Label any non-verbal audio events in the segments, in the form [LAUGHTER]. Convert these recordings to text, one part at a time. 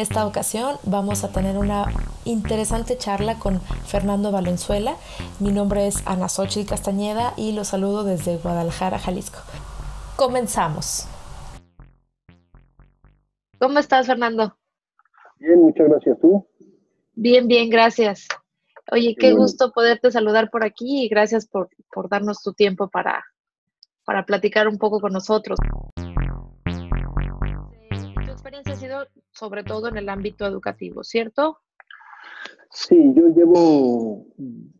esta ocasión vamos a tener una interesante charla con Fernando Valenzuela. Mi nombre es Ana Xochitl Castañeda y los saludo desde Guadalajara, Jalisco. Comenzamos. ¿Cómo estás, Fernando? Bien, muchas gracias. ¿Tú? Bien, bien, gracias. Oye, qué gusto poderte saludar por aquí y gracias por, por darnos tu tiempo para, para platicar un poco con nosotros. Tu experiencia ha sido sobre todo en el ámbito educativo, ¿cierto? Sí, yo llevo,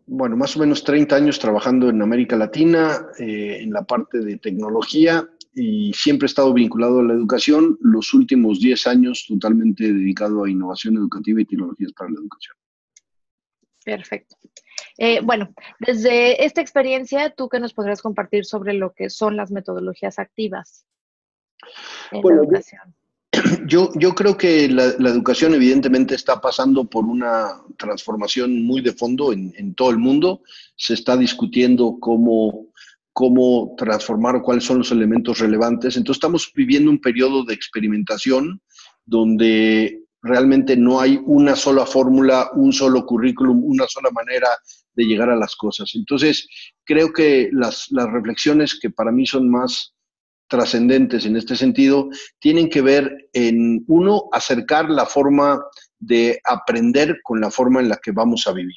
bueno, más o menos 30 años trabajando en América Latina, eh, en la parte de tecnología y siempre he estado vinculado a la educación, los últimos 10 años totalmente dedicado a innovación educativa y tecnologías para la educación. Perfecto. Eh, bueno, desde esta experiencia, ¿tú qué nos podrías compartir sobre lo que son las metodologías activas en la educación? Yo, yo creo que la, educación evidentemente está pasando por una transformación muy de fondo en, en todo el mundo. Se está discutiendo cómo, cómo transformar cuáles son los elementos relevantes. Entonces estamos viviendo un periodo de experimentación donde realmente no hay una sola fórmula, un solo currículum, una sola manera de llegar a las cosas. Entonces, creo que las, las reflexiones que para mí son más trascendentes en este sentido tienen que ver en, uno, acercar la forma de aprender con la forma en la que vamos a vivir.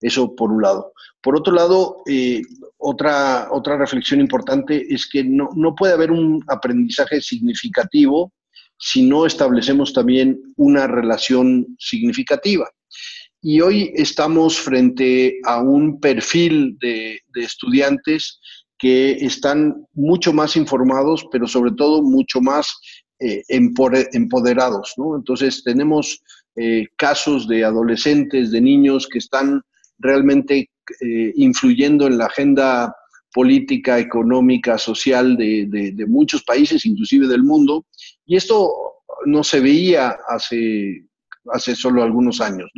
Eso por un lado. Por otro lado, eh, otra, otra reflexión importante es que no, no puede haber un aprendizaje significativo si no establecemos también una relación significativa. Y hoy estamos frente a un perfil de, de estudiantes que están mucho más informados, pero sobre todo mucho más eh, empoderados. Entonces tenemos eh, casos de adolescentes, de niños que están realmente eh, influyendo en la agenda política, económica, social de, muchos países, inclusive del mundo. Y esto no se veía hace, solo algunos años,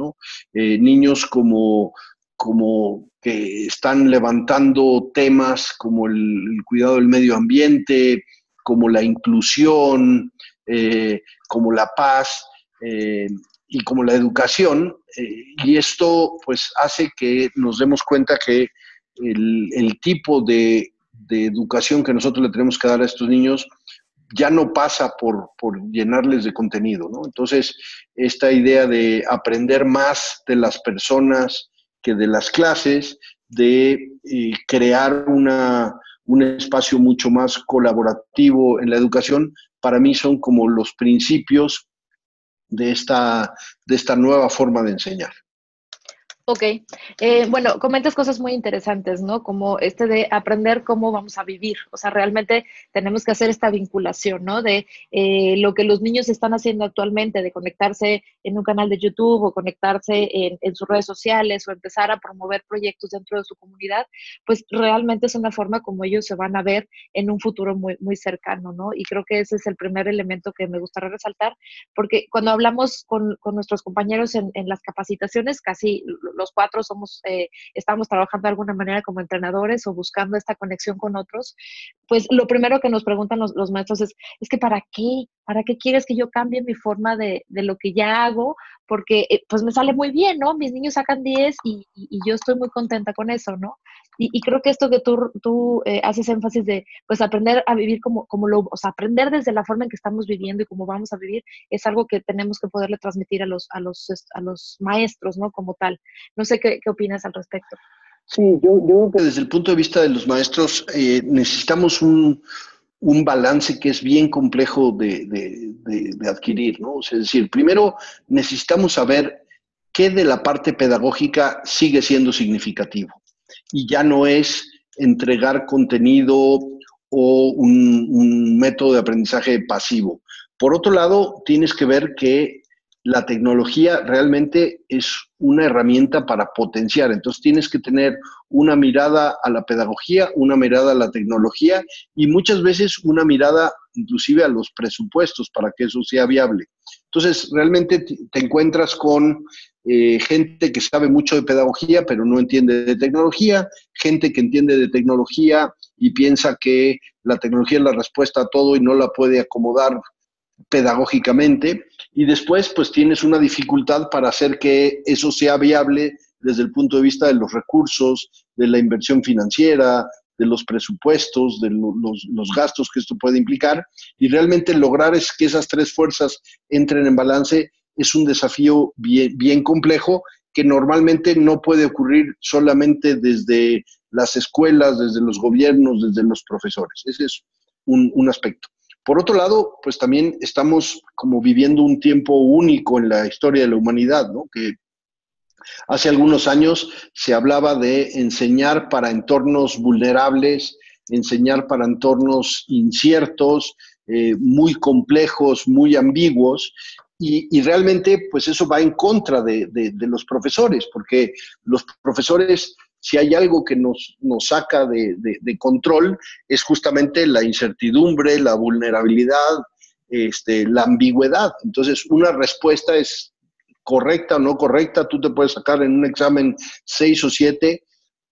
niños como como que están levantando temas como el, cuidado del medio ambiente, como la inclusión, eh, como la paz eh, y como la educación. Eh, y esto pues hace que nos demos cuenta que el, tipo de, educación que nosotros le tenemos que dar a estos niños ya no pasa por, por llenarles de contenido. Entonces, esta idea de aprender más de las personas, que de las clases, de eh, crear una, un espacio mucho más colaborativo en la educación, para mí son como los principios de esta, de esta nueva forma de enseñar. Ok, eh, bueno, comentas cosas muy interesantes, ¿no? Como este de aprender cómo vamos a vivir, o sea, realmente tenemos que hacer esta vinculación, ¿no? De eh, lo que los niños están haciendo actualmente, de conectarse en un canal de YouTube o conectarse en, sus redes sociales o empezar a promover proyectos dentro de su comunidad, pues realmente es una forma como ellos se van a ver en un futuro muy, muy cercano, ¿no? Y creo que ese es el primer elemento que me gustaría resaltar, porque cuando hablamos con, nuestros compañeros en, en las capacitaciones, casi los cuatro somos, eh, estamos trabajando de alguna manera como entrenadores o buscando esta conexión con otros, pues lo primero que nos preguntan los, maestros es, es que ¿para qué? ¿Para qué quieres que yo cambie mi forma de, lo que ya hago? Porque eh, pues me sale muy bien, ¿no? Mis niños sacan 10 y, yo estoy muy contenta con eso, ¿no? Y, creo que esto que tú, tú eh, haces énfasis de, pues aprender a vivir como, como lo, o sea, aprender desde la forma en que estamos viviendo y cómo vamos a vivir, es algo que tenemos que poderle transmitir a los, a los, a los maestros, ¿no? Como tal. No sé qué, qué opinas al respecto. Sí, yo, yo creo que desde el punto de vista de los maestros eh, necesitamos un, un, balance que es bien complejo de, de, adquirir, ¿no? es decir, primero necesitamos saber qué de la parte pedagógica sigue siendo significativo y ya no es entregar contenido o un, un método de aprendizaje pasivo. Por otro lado, tienes que ver que la tecnología realmente es una herramienta para potenciar. Entonces tienes que tener una mirada a la pedagogía, una mirada a la tecnología y muchas veces una mirada inclusive a los presupuestos para que eso sea viable. Entonces realmente te encuentras con eh, gente que sabe mucho de pedagogía pero no entiende de tecnología, gente que entiende de tecnología y piensa que la tecnología es la respuesta a todo y no la puede acomodar pedagógicamente y después pues tienes una dificultad para hacer que eso sea viable desde el punto de vista de los recursos, de la inversión financiera, de los presupuestos, de los, gastos que esto puede implicar, y realmente lograr es que esas tres fuerzas entren en balance es un desafío bien, bien complejo que normalmente no puede ocurrir solamente desde las escuelas, desde los gobiernos, desde los profesores. Ese es un, un aspecto. Por otro lado, pues también estamos como viviendo un tiempo único en la historia de la humanidad, ¿no? Que Hace algunos años se hablaba de enseñar para entornos vulnerables, enseñar para entornos inciertos, eh, muy complejos, muy ambiguos, y, realmente pues eso va en contra de, los profesores, porque los profesores, si hay algo que nos, nos saca de, control, es justamente la incertidumbre, la vulnerabilidad, este, la ambigüedad. Entonces, una respuesta es correcta o no correcta, tú te puedes sacar en un examen seis o siete,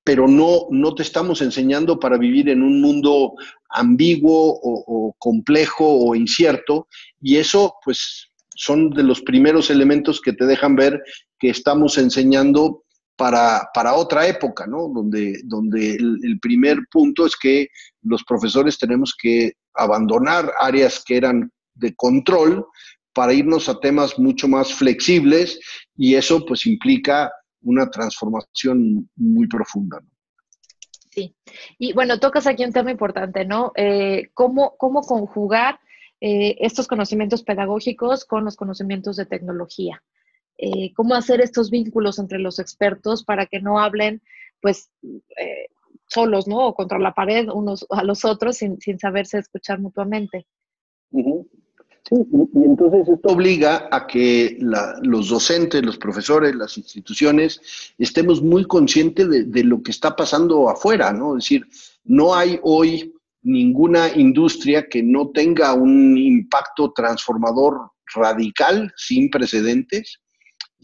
pero no, no te estamos enseñando para vivir en un mundo ambiguo o, complejo o incierto, y eso pues son de los primeros elementos que te dejan ver que estamos enseñando para, para otra época, ¿no? Donde, donde el, primer punto es que los profesores tenemos que abandonar áreas que eran de control para irnos a temas mucho más flexibles y eso pues implica una transformación muy profunda. Sí, y bueno, tocas aquí un tema importante, ¿no? Eh, ¿cómo, ¿cómo, conjugar eh, estos conocimientos pedagógicos con los conocimientos de tecnología? Eh, ¿Cómo hacer estos vínculos entre los expertos para que no hablen, pues, solos, ¿no? O contra la pared unos a los otros sin, sin saberse escuchar mutuamente. Sí, y, entonces esto obliga a que los docentes, los profesores, las instituciones estemos muy conscientes de, lo que está pasando afuera, ¿no? Es decir, no hay hoy ninguna industria que no tenga un impacto transformador radical, sin precedentes,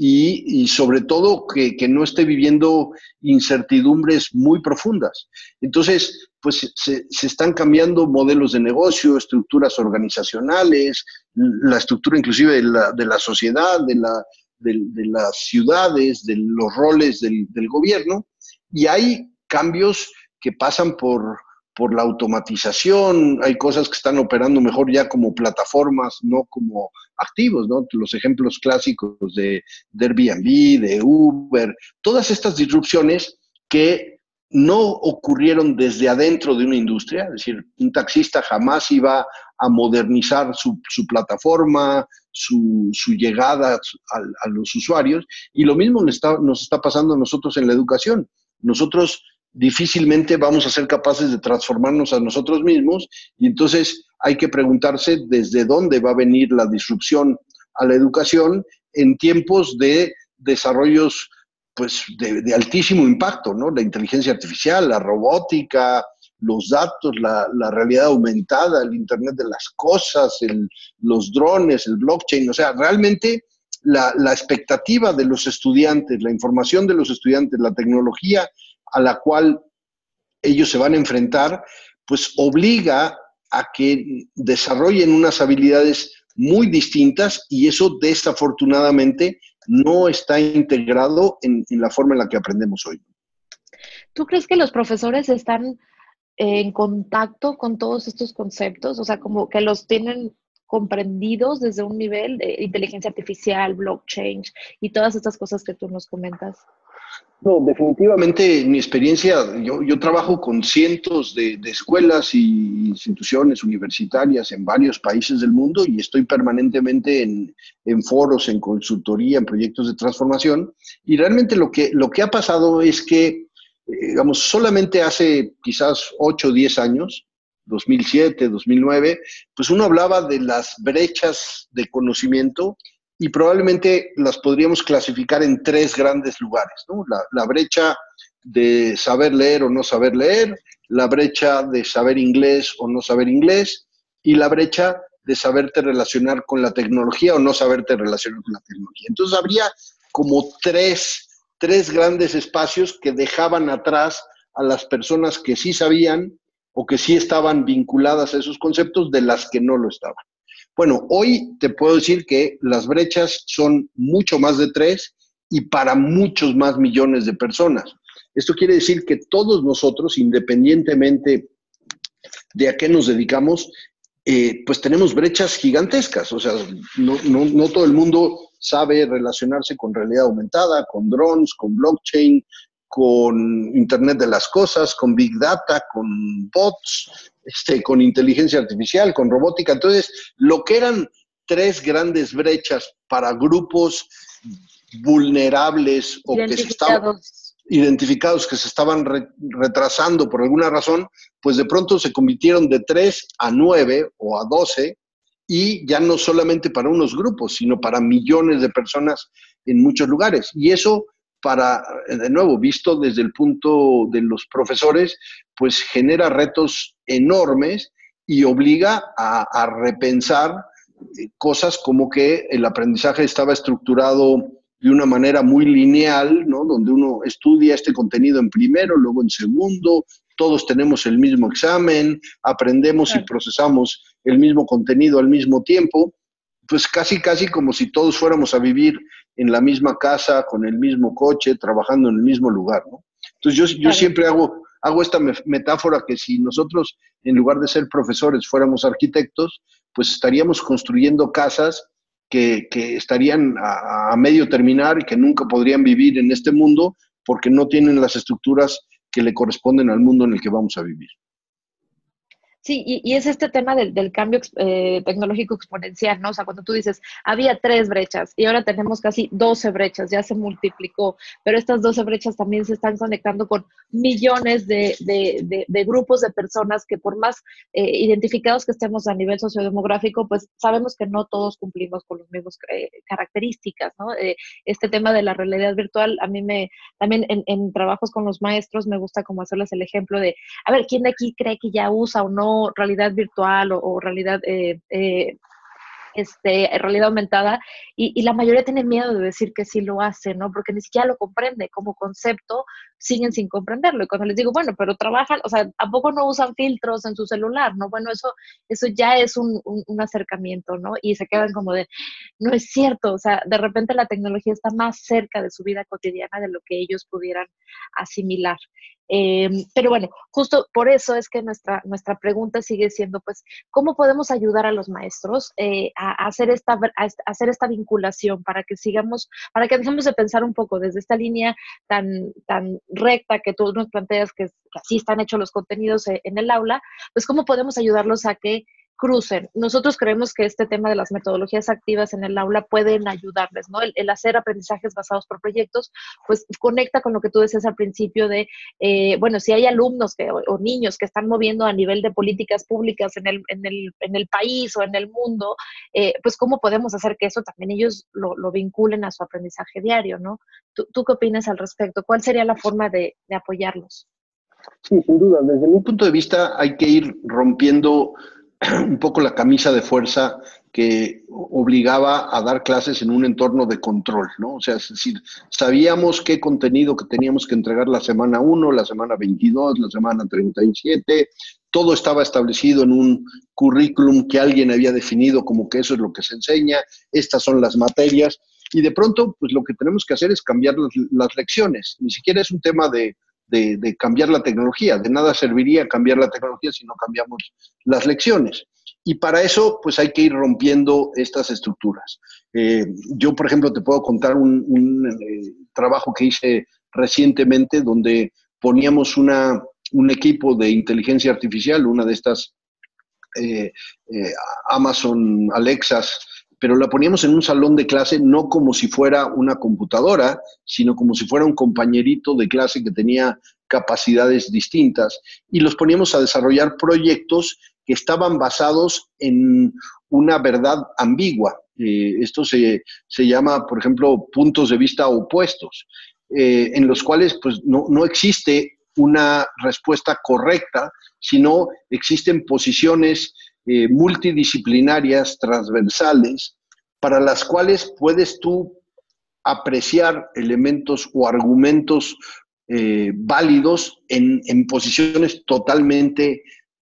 y, sobre todo que, que, no esté viviendo incertidumbres muy profundas. Entonces, pues se, están cambiando modelos de negocio, estructuras organizacionales, la estructura inclusive de la, de la sociedad, de, la, de, las ciudades, de los roles del, del, gobierno, y hay cambios que pasan por, por la automatización, hay cosas que están operando mejor ya como plataformas, no como activos, ¿no? Los ejemplos clásicos de, de Airbnb, de Uber, todas estas disrupciones que no ocurrieron desde adentro de una industria, es decir, un taxista jamás iba a modernizar su, plataforma, su, llegada a, los usuarios, y lo mismo nos está, nos está pasando a nosotros en la educación. Nosotros difícilmente vamos a ser capaces de transformarnos a nosotros mismos, y entonces hay que preguntarse desde dónde va a venir la disrupción a la educación en tiempos de desarrollos pues de, altísimo impacto, ¿no? La inteligencia artificial, la robótica, los datos, la, realidad aumentada, el Internet de las cosas, los drones, el blockchain, o sea, realmente la, la, expectativa de los estudiantes, la información de los estudiantes, la tecnología a la cual ellos se van a enfrentar, pues obliga a que desarrollen unas habilidades muy distintas y eso desafortunadamente no está integrado en, la forma en la que aprendemos hoy. ¿Tú crees que los profesores están en contacto con todos estos conceptos? O sea, como que los tienen comprendidos desde un nivel de inteligencia artificial, blockchain y todas estas cosas que tú nos comentas. No, definitivamente en mi experiencia, yo, trabajo con cientos de, escuelas y instituciones universitarias en varios países del mundo y estoy permanentemente en, en, foros, en consultoría, en proyectos de transformación. Y realmente lo que, lo que ha pasado es que, eh, digamos, solamente hace quizás 8 o 10 años, 2007, 2009, pues uno hablaba de las brechas de conocimiento y probablemente las podríamos clasificar en tres grandes lugares, ¿no? La, brecha de saber leer o no saber leer, la brecha de saber inglés o no saber inglés y la brecha de saberte relacionar con la tecnología o no saberte relacionar con la tecnología. Entonces habría como tres, tres grandes espacios que dejaban atrás a las personas que sí sabían o que sí estaban vinculadas a esos conceptos de las que no lo estaban. Bueno, hoy te puedo decir que las brechas son mucho más de tres y para muchos más millones de personas. Esto quiere decir que todos nosotros, independientemente de a qué nos dedicamos, eh, pues tenemos brechas gigantescas. O sea, no, no, todo el mundo sabe relacionarse con realidad aumentada, con drones, con blockchain, con Internet de las Cosas, con Big Data, con bots, este, con inteligencia artificial, con robótica. Entonces, lo que eran tres grandes brechas para grupos vulnerables o que se estaban identificados que se estaban retrasando por alguna razón, pues de pronto se convirtieron de 3 a 9 o a 12 y ya no solamente para unos grupos, sino para millones de personas en muchos lugares. Y eso para, de nuevo, visto desde el punto de los profesores, pues genera retos enormes y obliga a, a repensar eh, cosas como que el aprendizaje estaba estructurado de una manera muy lineal, ¿no? Donde uno estudia este contenido en primero, luego en segundo, todos tenemos el mismo examen, aprendemos y procesamos el mismo contenido al mismo tiempo, pues casi, casi como si todos fuéramos a vivir en la misma casa, con el mismo coche, trabajando en el mismo lugar, ¿no? Entonces yo, yo siempre hago, hago esta metáfora que si nosotros, en lugar de ser profesores, fuéramos arquitectos, pues estaríamos construyendo casas que, estarían a, medio terminar y que nunca podrían vivir en este mundo porque no tienen las estructuras que le corresponden al mundo en el que vamos a vivir. Sí, y, es este tema del, cambio eh, tecnológico exponencial, ¿no? O sea, cuando tú dices, había tres brechas y ahora tenemos casi 12 brechas, ya se multiplicó, pero estas 12 brechas también se están conectando con millones de, grupos de personas que por más eh, identificados que estemos a nivel sociodemográfico, pues sabemos que no todos cumplimos con las mismas eh, características, ¿no? este tema de la realidad virtual, a mí me, también en, en trabajos con los maestros me gusta como hacerles el ejemplo de, a ver, ¿quién de aquí cree que ya usa o no realidad virtual o, realidad eh, eh, este, realidad aumentada, y, la mayoría tiene miedo de decir que sí lo hace, ¿no? Porque ni siquiera lo comprende como concepto, siguen sin comprenderlo. Y cuando les digo, bueno, pero trabajan, o sea, ¿a no usan filtros en su celular, no? Bueno, eso, eso ya es un, un acercamiento, ¿no? Y se quedan como de, no es cierto, o sea, de repente la tecnología está más cerca de su vida cotidiana de lo que ellos pudieran asimilar. Em, pero bueno, justo por eso es que nuestra, nuestra pregunta sigue siendo, pues, ¿cómo podemos ayudar a los maestros eh, a, hacer esta, hacer esta vinculación para que sigamos, para que dejemos de pensar un poco desde esta línea tan, tan recta que tú nos planteas que, que así están hechos los contenidos eh, en el aula, pues cómo podemos ayudarlos a que crucen. Nosotros creemos que este tema de las metodologías activas en el aula pueden ayudarles, ¿no? El, hacer aprendizajes basados por proyectos, pues conecta con lo que tú decías al principio de, eh, bueno, si hay alumnos que, o, niños que están moviendo a nivel de políticas públicas en el, en el, en el país o en el mundo, eh, pues cómo podemos hacer que eso también ellos lo, vinculen a su aprendizaje diario, ¿no? ¿Tú, qué opinas al respecto? ¿Cuál sería la forma de apoyarlos? Sí, sin duda. Desde mi punto de vista hay que ir rompiendo un poco la camisa de fuerza que obligaba a dar clases en un entorno de control, ¿no? O sea, es decir, sabíamos qué contenido que teníamos que entregar la semana 1, la semana 22, la semana 37, todo estaba establecido en un currículum que alguien había definido como que eso es lo que se enseña, estas son las materias, y de pronto, pues lo que tenemos que hacer es cambiar las, lecciones, ni siquiera es un tema de, de, cambiar la tecnología. De nada serviría cambiar la tecnología si no cambiamos las lecciones. Y para eso, pues hay que ir rompiendo estas estructuras. Eh, yo, por ejemplo, te puedo contar un, eh, trabajo que hice recientemente donde poníamos una, un equipo de inteligencia artificial, una de estas eh, Amazon Alexas pero la poníamos en un salón de clase no como si fuera una computadora, sino como si fuera un compañerito de clase que tenía capacidades distintas y los poníamos a desarrollar proyectos que estaban basados en una verdad ambigua. Eh, esto se, llama, por ejemplo, puntos de vista opuestos, eh, en los cuales pues, no, no existe una respuesta correcta, sino existen posiciones eh, multidisciplinarias, transversales, para las cuales puedes tú apreciar elementos o argumentos eh, válidos en, posiciones totalmente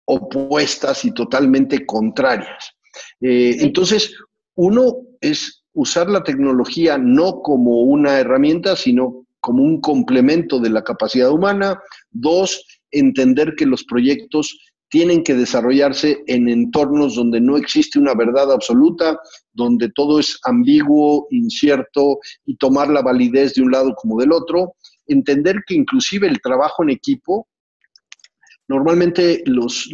opuestas y totalmente contrarias. Eh, entonces, uno es usar la tecnología no como una herramienta, sino como un complemento de la capacidad humana. Dos, entender que los proyectos tienen que desarrollarse en entornos donde no existe una verdad absoluta, donde todo es ambiguo, incierto y tomar la validez de un lado como del otro. Entender que inclusive el trabajo en equipo, normalmente los,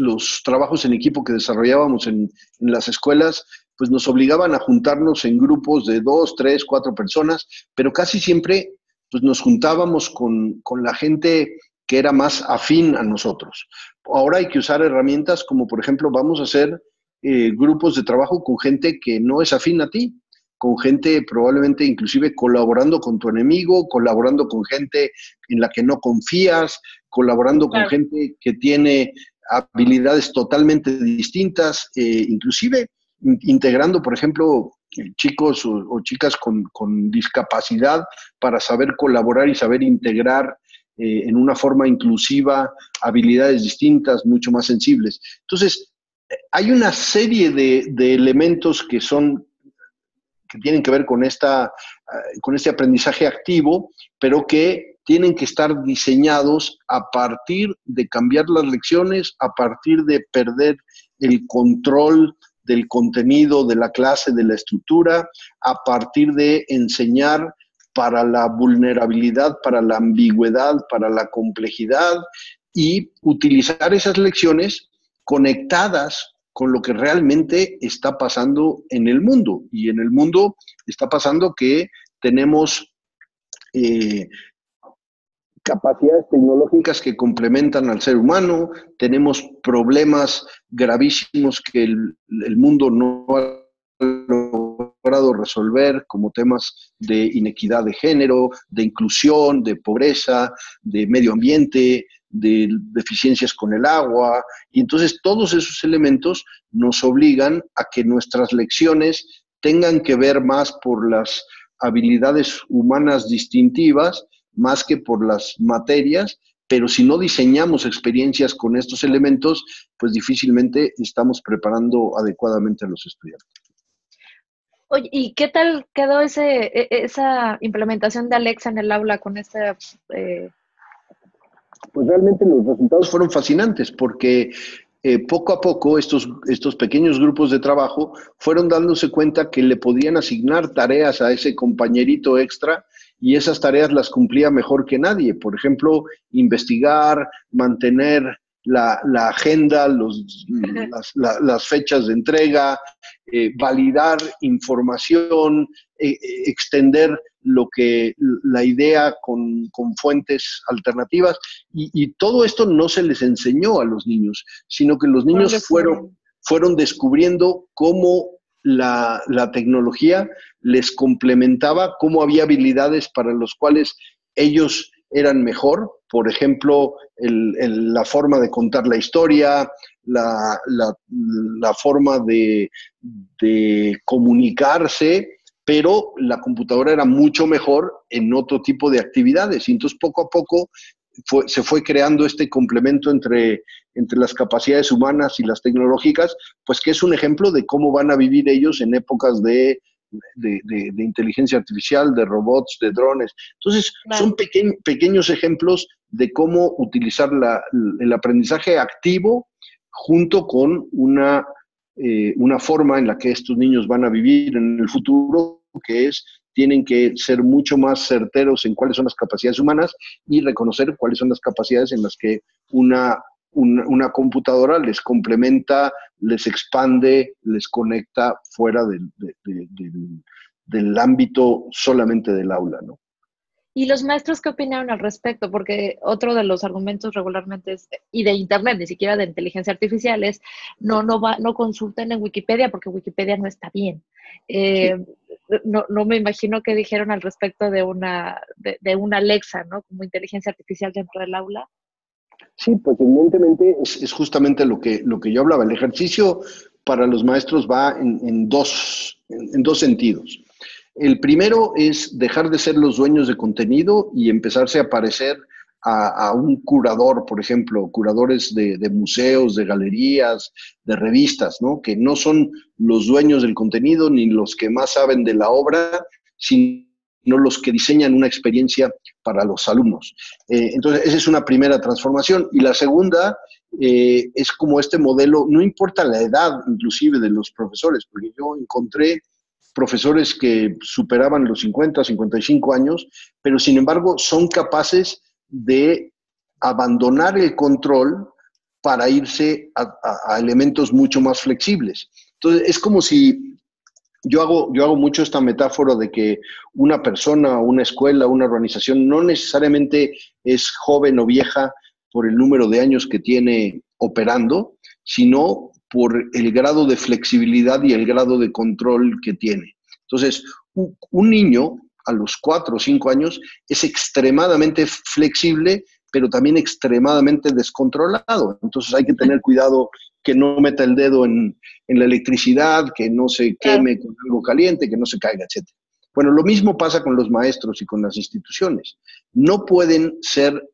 trabajos en equipo que desarrollábamos en, en las escuelas, pues nos obligaban a juntarnos en grupos de dos, tres, cuatro personas, pero casi siempre pues nos juntábamos con, con la gente que era más afín a nosotros. Ahora hay que usar herramientas como, por ejemplo, vamos a hacer eh, grupos de trabajo con gente que no es afín a ti, con gente probablemente inclusive colaborando con tu enemigo, colaborando con gente en la que no confías, colaborando con gente que tiene habilidades totalmente distintas, eh, inclusive integrando, por ejemplo, chicos o, chicas con, con, discapacidad para saber colaborar y saber integrar eh, en una forma inclusiva, habilidades distintas, mucho más sensibles. Entonces, hay una serie de, elementos que son que tienen que ver con, esta, eh, con este aprendizaje activo, pero que tienen que estar diseñados a partir de cambiar las lecciones, a partir de perder el control del contenido de la clase, de la estructura, a partir de enseñar para la vulnerabilidad, para la ambigüedad, para la complejidad y utilizar esas lecciones conectadas con lo que realmente está pasando en el mundo. Y en el mundo está pasando que tenemos eh, capacidades tecnológicas que complementan al ser humano, tenemos problemas gravísimos que el, el mundo no ha logrado resolver como temas de inequidad de género, de inclusión, de pobreza, de medio ambiente, de deficiencias con el agua. Y entonces todos esos elementos nos obligan a que nuestras lecciones tengan que ver más por las habilidades humanas distintivas, más que por las materias, pero si no diseñamos experiencias con estos elementos, pues difícilmente estamos preparando adecuadamente a los estudiantes. Oye, ¿y qué tal quedó ese, e, esa implementación de Alexa en el aula con este... Eh... Pues realmente los resultados fueron fascinantes porque eh, poco a poco estos, estos pequeños grupos de trabajo fueron dándose cuenta que le podían asignar tareas a ese compañerito extra y esas tareas las cumplía mejor que nadie. Por ejemplo, investigar, mantener la, agenda, los, las, fechas de entrega, eh, validar información, eh, eh, extender lo que la idea con, fuentes alternativas. Y, todo esto no se les enseñó a los niños, sino que los niños fueron, fueron descubriendo cómo la, la tecnología les complementaba, cómo había habilidades para los cuales ellos eran mejor, por ejemplo, la forma de contar la historia, la, forma de, comunicarse, pero la computadora era mucho mejor en otro tipo de actividades. Y entonces poco a poco se fue creando este complemento entre, entre las capacidades humanas y las tecnológicas, pues que es un ejemplo de cómo van a vivir ellos en épocas de de, inteligencia artificial, de robots, de drones. Entonces, son pequeños ejemplos de cómo utilizar el aprendizaje activo junto con una, eh, una forma en la que estos niños van a vivir en el futuro, que es tienen que ser mucho más certeros en cuáles son las capacidades humanas y reconocer cuáles son las capacidades en las que una una, computadora les complementa, les expande, les conecta fuera del, del, ámbito solamente del aula, ¿no? ¿Y los maestros qué opinaron al respecto? Porque otro de los argumentos regularmente es, y de Internet, ni siquiera de inteligencia artificial, es no, no, va, no consulten en Wikipedia porque Wikipedia no está bien. Eh, no, no, me imagino qué dijeron al respecto de una, de, de una Alexa, ¿no? Como inteligencia artificial dentro del aula. Sí, pues evidentemente es, justamente lo que, lo que yo hablaba. El ejercicio para los maestros va en, dos, en, dos sentidos. El primero es dejar de ser los dueños de contenido y empezarse a parecer a, un curador, por ejemplo, curadores de, museos, de galerías, de revistas, ¿no? Que no son los dueños del contenido ni los que más saben de la obra, sino los que diseñan una experiencia para los alumnos. Eh, entonces, esa es una primera transformación. Y la segunda eh, es como este modelo, no importa la edad inclusive de los profesores, porque yo encontré profesores que superaban los 50, 55 años, pero sin embargo son capaces de abandonar el control para irse a, elementos mucho más flexibles. Entonces, es como si yo hago, yo hago mucho esta metáfora de que una persona, una escuela, una organización no necesariamente es joven o vieja por el número de años que tiene operando, sino por el grado de flexibilidad y el grado de control que tiene. Entonces, un, niño a los cuatro o cinco años es extremadamente flexible, pero también extremadamente descontrolado. Entonces hay que tener cuidado que no meta el dedo en, la electricidad, que no se queme con algo caliente, que no se caiga, etc. Bueno, lo mismo pasa con los maestros y con las instituciones. No pueden ser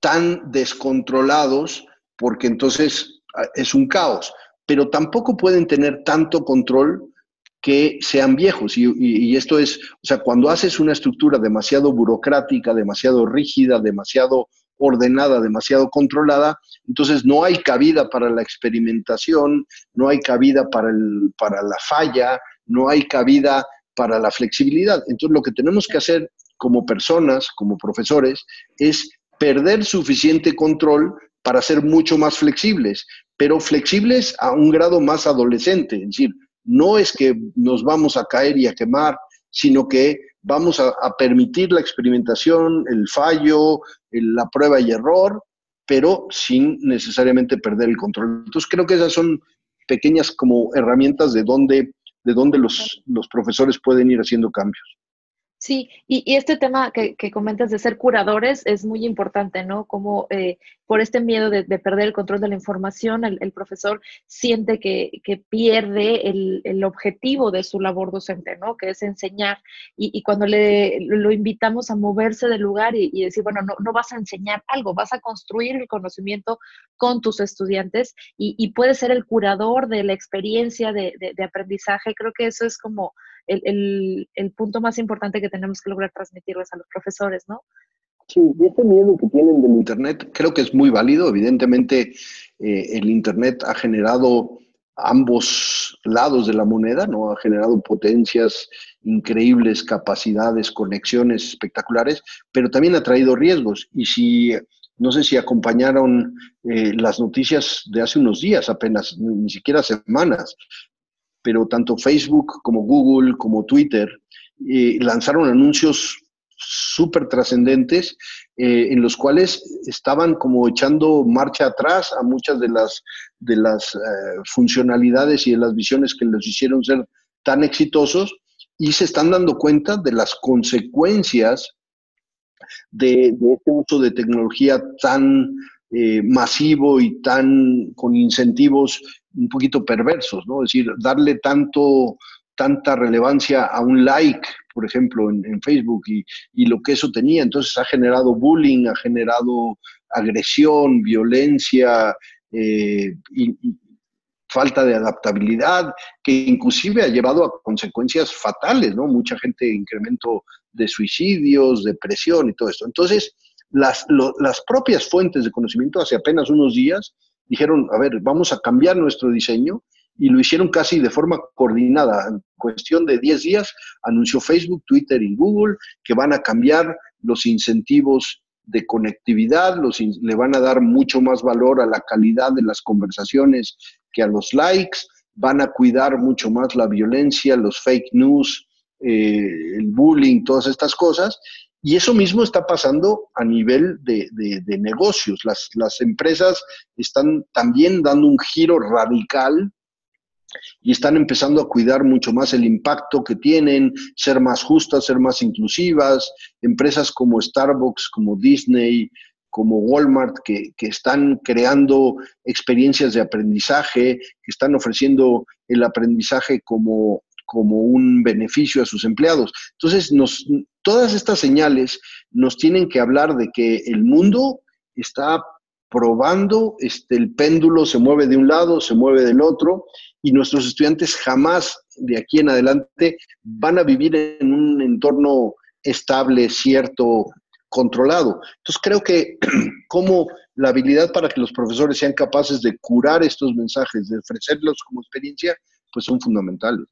tan descontrolados porque entonces ah, es un caos pero tampoco pueden tener tanto control que sean viejos. Y, esto es, o sea, cuando haces una estructura demasiado burocrática, demasiado rígida, demasiado ordenada, demasiado controlada, entonces no hay cabida para la experimentación, no hay cabida para, el, para la falla, no hay cabida para la flexibilidad. Entonces lo que tenemos que hacer como personas, como profesores, es perder suficiente control para ser mucho más flexibles, pero flexibles a un grado más adolescente, es decir, no es que nos vamos a caer y a quemar, sino que vamos a, permitir la experimentación, el fallo, la prueba y error, pero sin necesariamente perder el control. Entonces creo que esas son pequeñas como herramientas de donde, de donde los, los profesores pueden ir haciendo cambios. Sí, y, este tema que, comentas de ser curadores es muy importante, ¿no? Como eh, por este miedo de, perder el control de la información, el, profesor siente que, pierde el, objetivo de su labor docente, ¿no? Que es enseñar. Y, cuando le, lo invitamos a moverse del lugar y, decir, bueno, no, no, vas a enseñar algo, vas a construir el conocimiento con tus estudiantes y, puedes ser el curador de la experiencia de, de aprendizaje. Creo que eso es como el, punto más importante que tenemos que lograr transmitirles a los profesores, ¿no? Sí, y este miedo que tienen del Internet creo que es muy válido. Evidentemente, eh, el Internet ha generado ambos lados de la moneda, ¿no? Ha generado potencias increíbles, capacidades, conexiones espectaculares, pero también ha traído riesgos. Y si, no sé si acompañaron eh, las noticias de hace unos días apenas, ni siquiera semanas, pero tanto Facebook como Google como Twitter eh, lanzaron anuncios súper trascendentes eh, en los cuales estaban como echando marcha atrás a muchas de las, de las eh, funcionalidades y de las visiones que les hicieron ser tan exitosos y se están dando cuenta de las consecuencias de, de este uso de tecnología tan eh, masivo y tan con incentivos un poquito perversos, ¿no? Es decir, darle tanto, tanta relevancia a un like, por ejemplo, en, Facebook y, y, lo que eso tenía. Entonces ha generado bullying, ha generado agresión, violencia eh, y, falta de adaptabilidad, que inclusive ha llevado a consecuencias fatales, ¿no? Mucha gente, incremento de suicidios, depresión y todo esto. Entonces, las, las propias fuentes de conocimiento hace apenas unos días dijeron, a ver, vamos a cambiar nuestro diseño y lo hicieron casi de forma coordinada. En cuestión de 10 días anunció Facebook, Twitter y Google que van a cambiar los incentivos de conectividad, los, le van a dar mucho más valor a la calidad de las conversaciones que a los likes, van a cuidar mucho más la violencia, los fake news, eh, el bullying, todas estas cosas, y eso mismo está pasando a nivel de, negocios. Las, las, empresas están también dando un giro radical y están empezando a cuidar mucho más el impacto que tienen, ser más justas, ser más inclusivas. Empresas como Starbucks, como Disney, como Walmart, que, que están creando experiencias de aprendizaje, que están ofreciendo el aprendizaje como como un beneficio a sus empleados. Entonces, nos, todas estas señales nos tienen que hablar de que el mundo está probando, este, el péndulo se mueve de un lado, se mueve del otro, y nuestros estudiantes jamás de aquí en adelante van a vivir en un entorno estable, cierto, controlado. Entonces creo que [CLEARS THROAT] como la habilidad para que los profesores sean capaces de curar estos mensajes, de ofrecerlos como experiencia, pues son fundamentales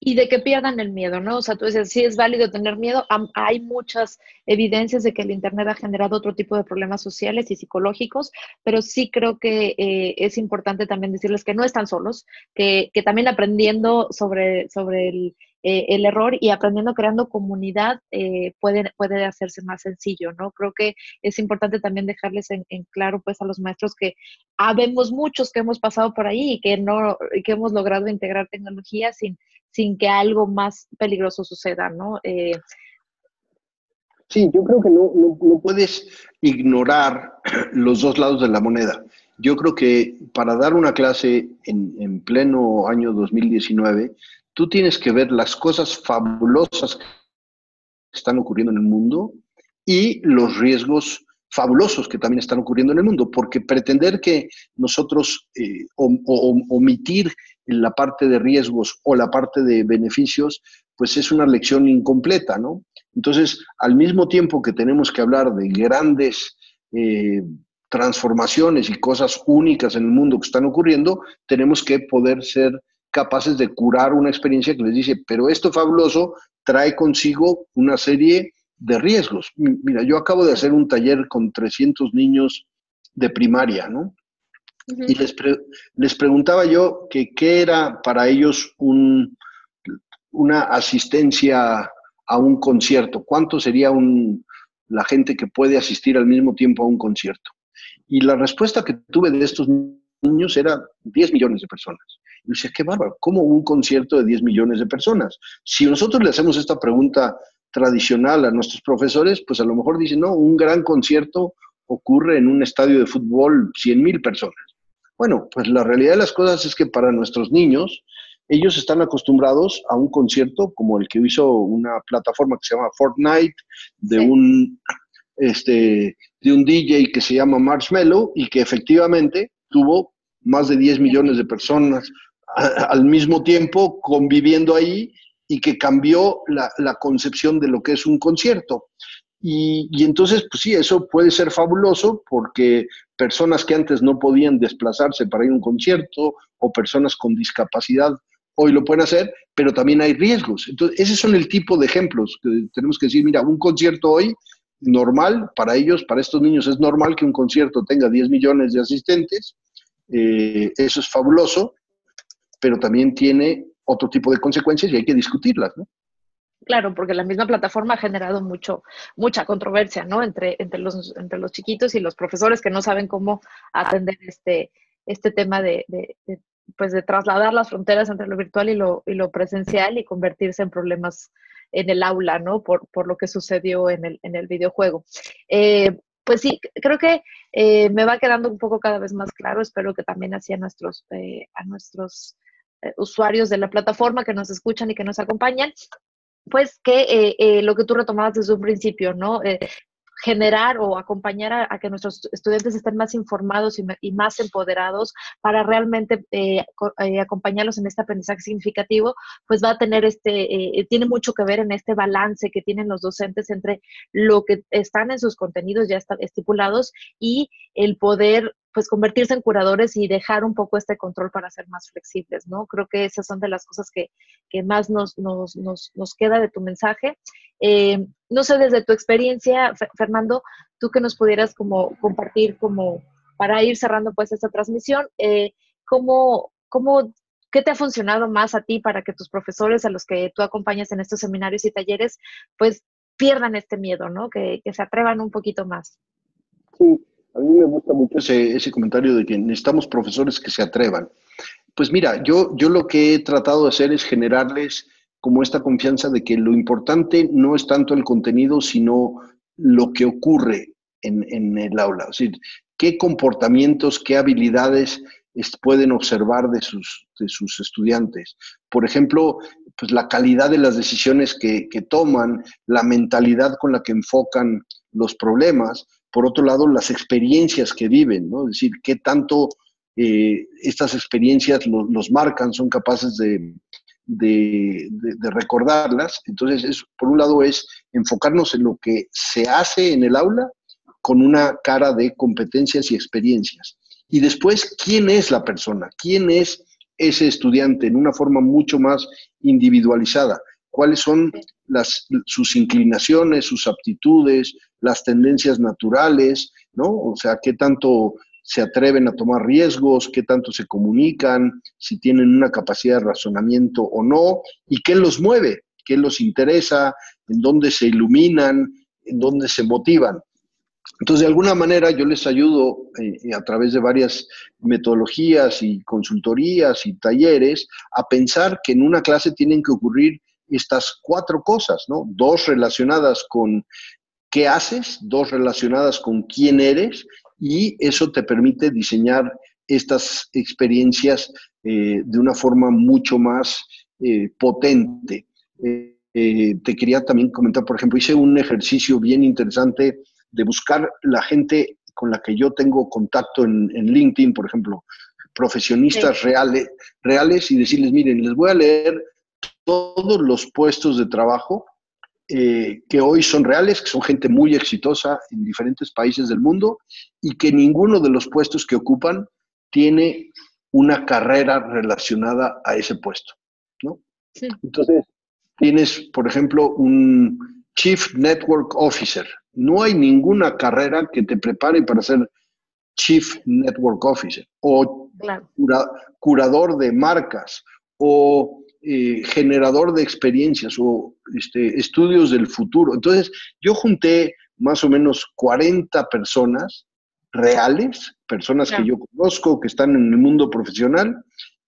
y de que pierdan el miedo, ¿no? O sea, tú dices, sí es válido tener miedo, hay muchas evidencias de que el Internet ha generado otro tipo de problemas sociales y psicológicos, pero sí creo que eh, es importante también decirles que no están solos, que, que también aprendiendo sobre, sobre el, eh, el error y aprendiendo creando comunidad eh, puede, puede hacerse más sencillo, ¿no? Creo que es importante también dejarles en, claro pues a los maestros que habemos muchos que hemos pasado por ahí y que no, que hemos logrado integrar tecnología sin, sin que algo más peligroso suceda, ¿no? Eh, sí, yo creo que no, no, puedes ignorar [CLEARS THROAT] los dos lados de la moneda. Yo creo que para dar una clase en, en pleno año 2019, tú tienes que ver las cosas fabulosas que están ocurriendo en el mundo y los riesgos fabulosos que también están ocurriendo en el mundo, porque pretender que nosotros eh, omitir la parte de riesgos o la parte de beneficios, pues es una lección incompleta, ¿no? Entonces, al mismo tiempo que tenemos que hablar de grandes eh, transformaciones y cosas únicas en el mundo que están ocurriendo, tenemos que poder ser capaces de curar una experiencia que les dice, pero esto fabuloso trae consigo una serie de riesgos. Mira, yo acabo de hacer un taller con 300 niños de primaria, ¿no? Y les, les preguntaba yo que qué era para ellos un, una asistencia a un concierto, cuánto sería un, la gente que puede asistir al mismo tiempo a un concierto. Y la respuesta que tuve de estos niños era 10 millones de personas. Y decía, qué bárbaro, ¿cómo un concierto de 10 millones de personas? Si nosotros le hacemos esta pregunta tradicional a nuestros profesores, pues a lo mejor dicen, no, un gran concierto ocurre en un estadio de fútbol 100 mil personas. Bueno, pues la realidad de las cosas es que para nuestros niños, ellos están acostumbrados a un concierto como el que hizo una plataforma que se llama Fortnite, de un este de un DJ que se llama Marshmello y que efectivamente tuvo más de 10 millones de personas al mismo tiempo conviviendo ahí y que cambió la, concepción de lo que es un concierto. Y, y, entonces, pues sí, eso puede ser fabuloso porque personas que antes no podían desplazarse para ir a un concierto o personas con discapacidad hoy lo pueden hacer, pero también hay riesgos. Entonces, esos son el tipo de ejemplos que tenemos que decir, mira, un concierto hoy normal, para ellos, para estos niños es normal que un concierto tenga 10 millones de asistentes, eh, eso es fabuloso, pero también tiene otro tipo de consecuencias y hay que discutirlas, ¿no? Claro, porque la misma plataforma ha generado mucho, mucha controversia, ¿no? Entre, entre, los, entre los chiquitos y los profesores que no saben cómo atender este, este tema de, pues de trasladar las fronteras entre lo virtual y lo, y lo presencial y convertirse en problemas en el aula, ¿no? Por, por lo que sucedió en el, en el videojuego. Eh, pues sí, creo que eh, me va quedando un poco cada vez más claro. Espero que también así a nuestros, eh, a nuestros usuarios de la plataforma que nos escuchan y que nos acompañan, pues que lo que tú retomabas desde un principio, ¿no? generar o acompañar a, que nuestros estudiantes estén más informados y, más empoderados para realmente eh, eh, acompañarlos en este aprendizaje significativo, pues va a tener este, eh, tiene mucho que ver en este balance que tienen los docentes entre lo que están en sus contenidos ya estipulados y el poder pues convertirse en curadores y dejar un poco este control para ser más flexibles, ¿no? Creo que esas son de las cosas que, más nos, nos, nos, nos, queda de tu mensaje. Eh, no sé, desde tu experiencia, Fernando, tú que nos pudieras como compartir como para ir cerrando pues esta transmisión, eh, ¿cómo, cómo, ¿qué te ha funcionado más a ti para que tus profesores a los que tú acompañas en estos seminarios y talleres pues pierdan este miedo, ¿no? Que, que se atrevan un poquito más. Sí, a mí me gusta mucho ese, comentario de que necesitamos profesores que se atrevan. Pues mira, yo, yo lo que he tratado de hacer es generarles como esta confianza de que lo importante no es tanto el contenido, sino lo que ocurre en, en el aula. Es decir, qué comportamientos, qué habilidades pueden observar de sus, de sus estudiantes. Por ejemplo, pues la calidad de las decisiones que, toman, la mentalidad con la que enfocan los problemas, por otro lado, las experiencias que viven, ¿no? Es decir, qué tanto eh, estas experiencias los marcan, son capaces de, de, recordarlas. Entonces, es, por un lado es enfocarnos en lo que se hace en el aula con una cara de competencias y experiencias. Y después, ¿quién es la persona? ¿Quién es ese estudiante en una forma mucho más individualizada? ¿Cuáles son las, sus inclinaciones, sus aptitudes, las tendencias naturales? ¿no? O sea, qué tanto se atreven a tomar riesgos, qué tanto se comunican, si tienen una capacidad de razonamiento o no, y qué los mueve, qué los interesa, en dónde se iluminan, en dónde se motivan. Entonces, de alguna manera, yo les ayudo eh, a través de varias metodologías y consultorías y talleres a pensar que en una clase tienen que ocurrir estas cuatro cosas, ¿no? Dos relacionadas con qué haces, dos relacionadas con quién eres, y eso te permite diseñar estas experiencias eh, de una forma mucho más eh, potente. te quería también comentar, por ejemplo, hice un ejercicio bien interesante de buscar la gente con la que yo tengo contacto en, LinkedIn, por ejemplo, profesionistas reales, reales y decirles, miren, les voy a leer todos los puestos de trabajo eh, que hoy son reales, que son gente muy exitosa en diferentes países del mundo y que ninguno de los puestos que ocupan tiene una carrera relacionada a ese puesto. ¿no? Entonces, tienes, por ejemplo, un Chief Network Officer, no hay ninguna carrera que te prepare para ser Chief Network Officer o curador de marcas o eh, generador de experiencias o este, estudios del futuro. Entonces, yo junté más o menos 40 personas reales, personas que yo conozco, que están en el mundo profesional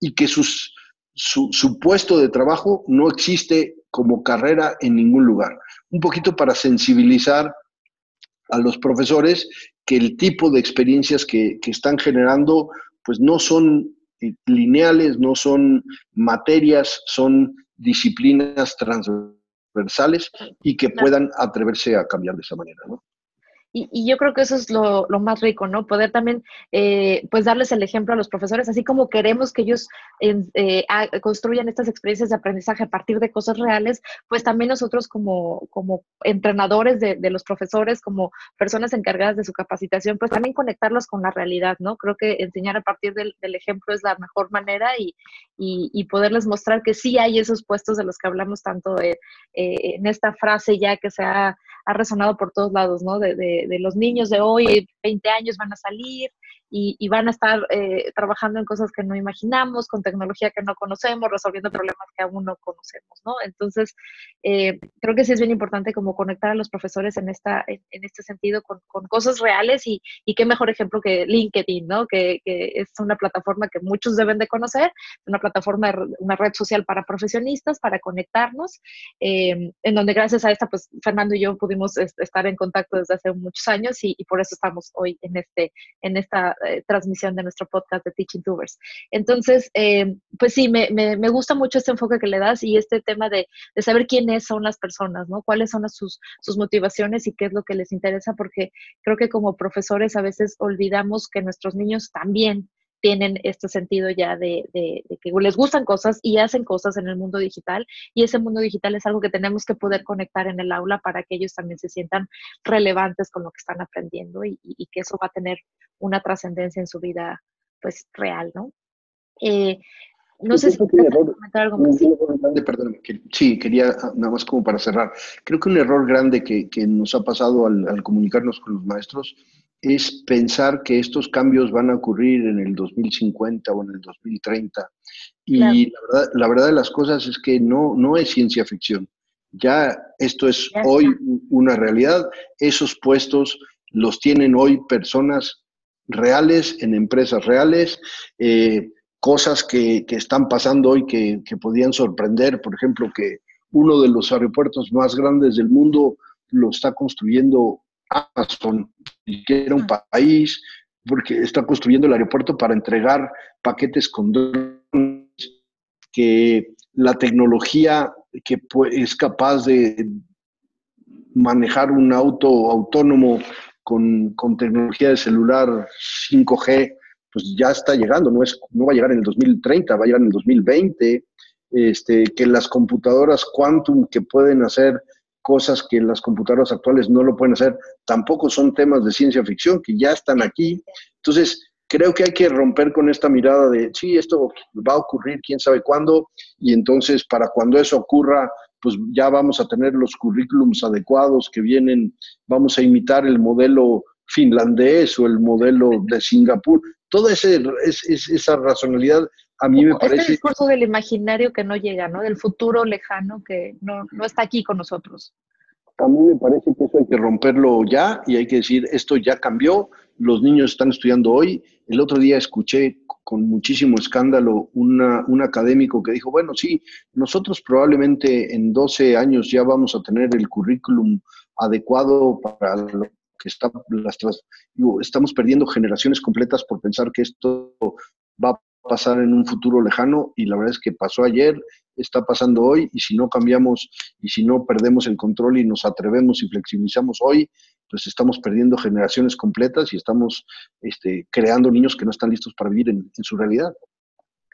y que sus, su, su puesto de trabajo no existe como carrera en ningún lugar. Un poquito para sensibilizar a los profesores que el tipo de experiencias que, están generando pues no son lineales, no son materias, son disciplinas transversales y que puedan atreverse a cambiar de esa manera. ¿no? Y, yo creo que eso es lo, más rico, ¿no? Poder también, eh, pues, darles el ejemplo a los profesores, así como queremos que ellos eh, construyan estas experiencias de aprendizaje a partir de cosas reales, pues también nosotros como, entrenadores de, los profesores, como personas encargadas de su capacitación, pues también conectarlos con la realidad, ¿no? Creo que enseñar a partir del, ejemplo es la mejor manera y, poderles mostrar que sí hay esos puestos de los que hablamos tanto eh, en esta frase ya que se ha, resonado por todos lados, ¿no? de de, los niños de hoy, 20 años van a salir y, van a estar eh, trabajando en cosas que no imaginamos, con tecnología que no conocemos, resolviendo problemas que aún no conocemos, ¿no? Entonces, eh, creo que sí es bien importante como conectar a los profesores en, esta, en, este sentido con, cosas reales y, y, qué mejor ejemplo que LinkedIn, ¿no? Que, es una plataforma que muchos deben de conocer, una plataforma, una red social para profesionistas, para conectarnos, eh, en donde gracias a esta, pues Fernando y yo pudimos estar en contacto desde hace muchos años y, y por eso estamos hoy en, este, en esta eh, transmisión de nuestro podcast de Teaching Tubers. Entonces, eh, pues sí, me, me, gusta mucho este enfoque que le das y este tema de, de, saber quiénes son las personas, ¿no? Cuáles son sus, sus motivaciones y qué es lo que les interesa, porque creo que como profesores a veces olvidamos que nuestros niños también tienen este sentido ya de, que les gustan cosas y hacen cosas en el mundo digital y ese mundo digital es algo que tenemos que poder conectar en el aula para que ellos también se sientan relevantes con lo que están aprendiendo y, que eso va a tener una trascendencia en su vida pues real, ¿no? Eh, no sé si comentar algo más. sí, quería ah, nada más como para cerrar. Creo que un error grande que, nos ha pasado al comunicarnos con los maestros es pensar que estos cambios van a ocurrir en el 2050 o en el 2030. Y la, verdad, de las cosas es que no, no es ciencia ficción. Ya esto es hoy una realidad. Esos puestos los tienen hoy personas reales en empresas reales. Eh, cosas que, están pasando hoy que, que podían sorprender, por ejemplo, que uno de los aeropuertos más grandes del mundo lo está construyendo Amazon, que era un país porque está construyendo el aeropuerto para entregar paquetes con drones, que la tecnología que es capaz de manejar un auto autónomo con, con, tecnología de celular 5G, pues ya está llegando, no, es, no va a llegar en el 2030, va a llegar en el 2020, este, que las computadoras quantum que pueden hacer cosas que las computadoras actuales no lo pueden hacer, tampoco son temas de ciencia ficción, que ya están aquí. Entonces, creo que hay que romper con esta mirada de, sí, esto va a ocurrir, quién sabe cuándo, y entonces para cuando eso ocurra, pues ya vamos a tener los currículums adecuados que vienen, vamos a imitar el modelo finlandés o el modelo de Singapur. Toda ese, esa racionalidad a mí me este parece... Este discurso del imaginario que no llega, ¿no? Del futuro lejano que no, no está aquí con nosotros. A mí me parece que eso hay que romperlo ya y hay que decir, esto ya cambió, los niños están estudiando hoy. El otro día escuché con muchísimo escándalo una, un académico que dijo, bueno, sí, nosotros probablemente en 12 años ya vamos a tener el currículum adecuado para lo que está, las, estamos perdiendo generaciones completas por pensar que esto va a pasar en un futuro lejano y la verdad es que pasó ayer, está pasando hoy y si no cambiamos y si no perdemos el control y nos atrevemos y flexibilizamos hoy, pues estamos perdiendo generaciones completas y estamos este, creando niños que no están listos para vivir en su realidad.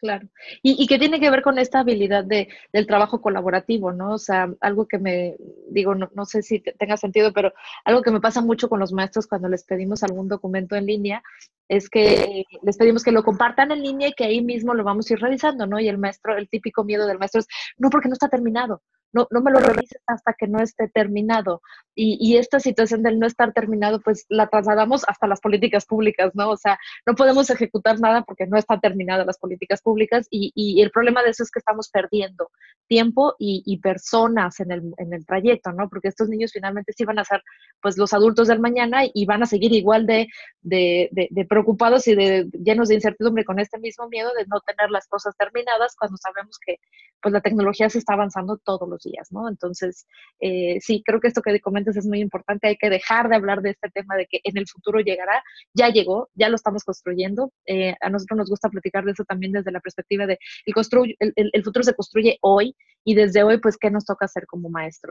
Claro. Y, y, que tiene que ver con esta habilidad de, del trabajo colaborativo, ¿no? O sea, algo que me, digo, no, no sé si tenga sentido, pero algo que me pasa mucho con los maestros cuando les pedimos algún documento en línea es que les pedimos que lo compartan en línea y que ahí mismo lo vamos a ir revisando, ¿no? Y el maestro, el típico miedo del maestro es, no, porque no está terminado no, no me lo revises hasta que no esté terminado. Y, y, esta situación del no estar terminado, pues la trasladamos hasta las políticas públicas, ¿no? O sea, no podemos ejecutar nada porque no están terminadas las políticas públicas y, y el problema de eso es que estamos perdiendo tiempo y, y personas en el, en el, trayecto, ¿no? Porque estos niños finalmente sí van a ser, pues, los adultos del mañana y van a seguir igual de, de, preocupados y de llenos de incertidumbre con este mismo miedo de no tener las cosas terminadas cuando sabemos que, pues, la tecnología se está avanzando todos Entonces, eh, sí, creo que esto que comentas es muy importante. Hay que dejar de hablar de este tema de que en el futuro llegará. Ya llegó, ya lo estamos construyendo. Eh, a nosotros nos gusta platicar de eso también desde la perspectiva de el, el, el futuro se construye hoy y desde hoy, pues, ¿qué nos toca hacer como maestros?